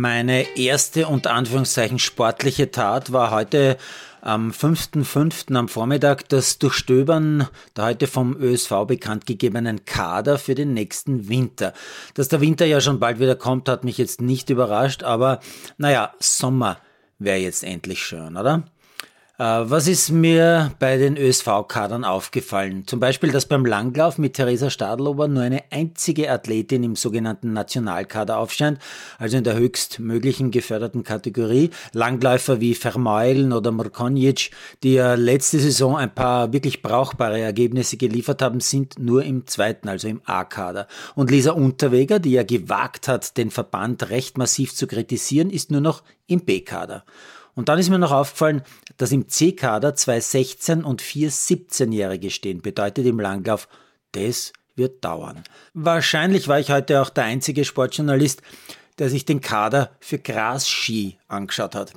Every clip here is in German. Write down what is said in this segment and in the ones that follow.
Meine erste unter Anführungszeichen sportliche Tat war heute am 5.5. am Vormittag das Durchstöbern der heute vom ÖSV bekannt gegebenen Kader für den nächsten Winter. Dass der Winter ja schon bald wieder kommt, hat mich jetzt nicht überrascht, aber naja, Sommer wäre jetzt endlich schön, oder? Äh, was ist mir bei den ÖSV-Kadern aufgefallen? Zum Beispiel, dass beim Langlauf mit Theresa Stadlober nur eine einzige Athletin im sogenannten Nationalkader aufscheint, also in der höchstmöglichen geförderten Kategorie. Langläufer wie Vermeulen oder Mrkonjic, die ja letzte Saison ein paar wirklich brauchbare Ergebnisse geliefert haben, sind nur im zweiten, also im A-Kader. Und Lisa Unterweger, die ja gewagt hat, den Verband recht massiv zu kritisieren, ist nur noch im B-Kader. Und dann ist mir noch aufgefallen, dass im C-Kader zwei 16- und vier 17-Jährige stehen. Bedeutet im Langlauf, das wird dauern. Wahrscheinlich war ich heute auch der einzige Sportjournalist, der sich den Kader für Grasski angeschaut hat.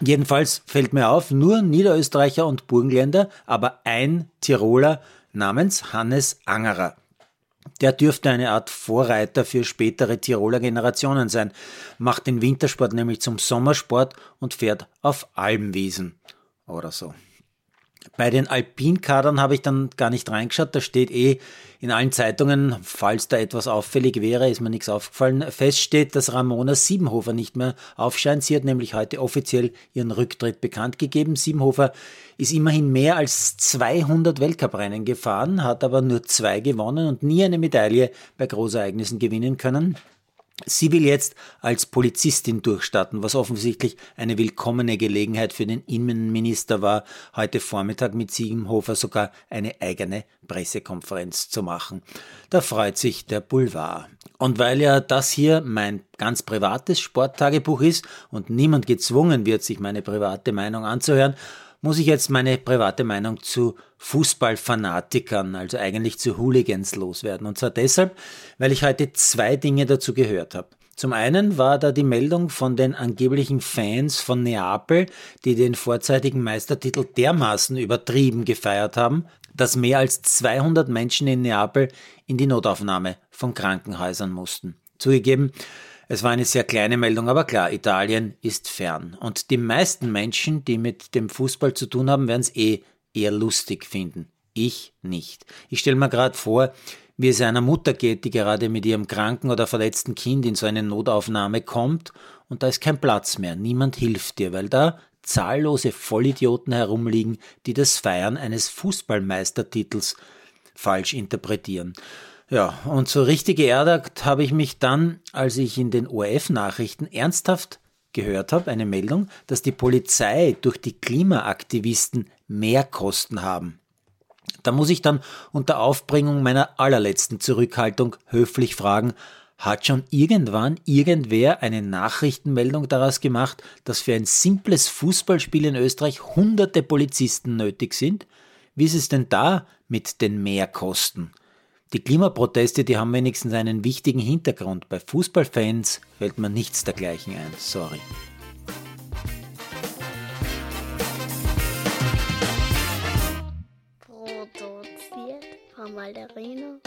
Jedenfalls fällt mir auf, nur Niederösterreicher und Burgenländer, aber ein Tiroler namens Hannes Angerer. Der dürfte eine Art Vorreiter für spätere Tiroler Generationen sein, macht den Wintersport nämlich zum Sommersport und fährt auf Almwiesen oder so. Bei den Alpinkadern habe ich dann gar nicht reingeschaut. Da steht eh in allen Zeitungen, falls da etwas auffällig wäre, ist mir nichts aufgefallen, feststeht, dass Ramona Siebenhofer nicht mehr aufscheint. Sie hat nämlich heute offiziell ihren Rücktritt bekannt gegeben. Siebenhofer ist immerhin mehr als 200 Weltcuprennen gefahren, hat aber nur zwei gewonnen und nie eine Medaille bei Großereignissen gewinnen können. Sie will jetzt als Polizistin durchstarten, was offensichtlich eine willkommene Gelegenheit für den Innenminister war, heute Vormittag mit Siegenhofer sogar eine eigene Pressekonferenz zu machen. Da freut sich der Boulevard. Und weil ja das hier mein ganz privates Sporttagebuch ist und niemand gezwungen wird, sich meine private Meinung anzuhören, muss ich jetzt meine private Meinung zu Fußballfanatikern, also eigentlich zu Hooligans loswerden. Und zwar deshalb, weil ich heute zwei Dinge dazu gehört habe. Zum einen war da die Meldung von den angeblichen Fans von Neapel, die den vorzeitigen Meistertitel dermaßen übertrieben gefeiert haben, dass mehr als 200 Menschen in Neapel in die Notaufnahme von Krankenhäusern mussten. Zugegeben, es war eine sehr kleine Meldung, aber klar, Italien ist fern. Und die meisten Menschen, die mit dem Fußball zu tun haben, werden es eh eher lustig finden. Ich nicht. Ich stelle mir gerade vor, wie es einer Mutter geht, die gerade mit ihrem kranken oder verletzten Kind in so eine Notaufnahme kommt und da ist kein Platz mehr. Niemand hilft dir, weil da zahllose Vollidioten herumliegen, die das Feiern eines Fußballmeistertitels falsch interpretieren. Ja, und so richtig geärgert habe ich mich dann, als ich in den ORF-Nachrichten ernsthaft gehört habe, eine Meldung, dass die Polizei durch die Klimaaktivisten mehr Kosten haben. Da muss ich dann unter Aufbringung meiner allerletzten Zurückhaltung höflich fragen, hat schon irgendwann irgendwer eine Nachrichtenmeldung daraus gemacht, dass für ein simples Fußballspiel in Österreich hunderte Polizisten nötig sind? Wie ist es denn da mit den Mehrkosten? Die Klimaproteste, die haben wenigstens einen wichtigen Hintergrund. Bei Fußballfans fällt mir nichts dergleichen ein. Sorry. Produziert von Malderino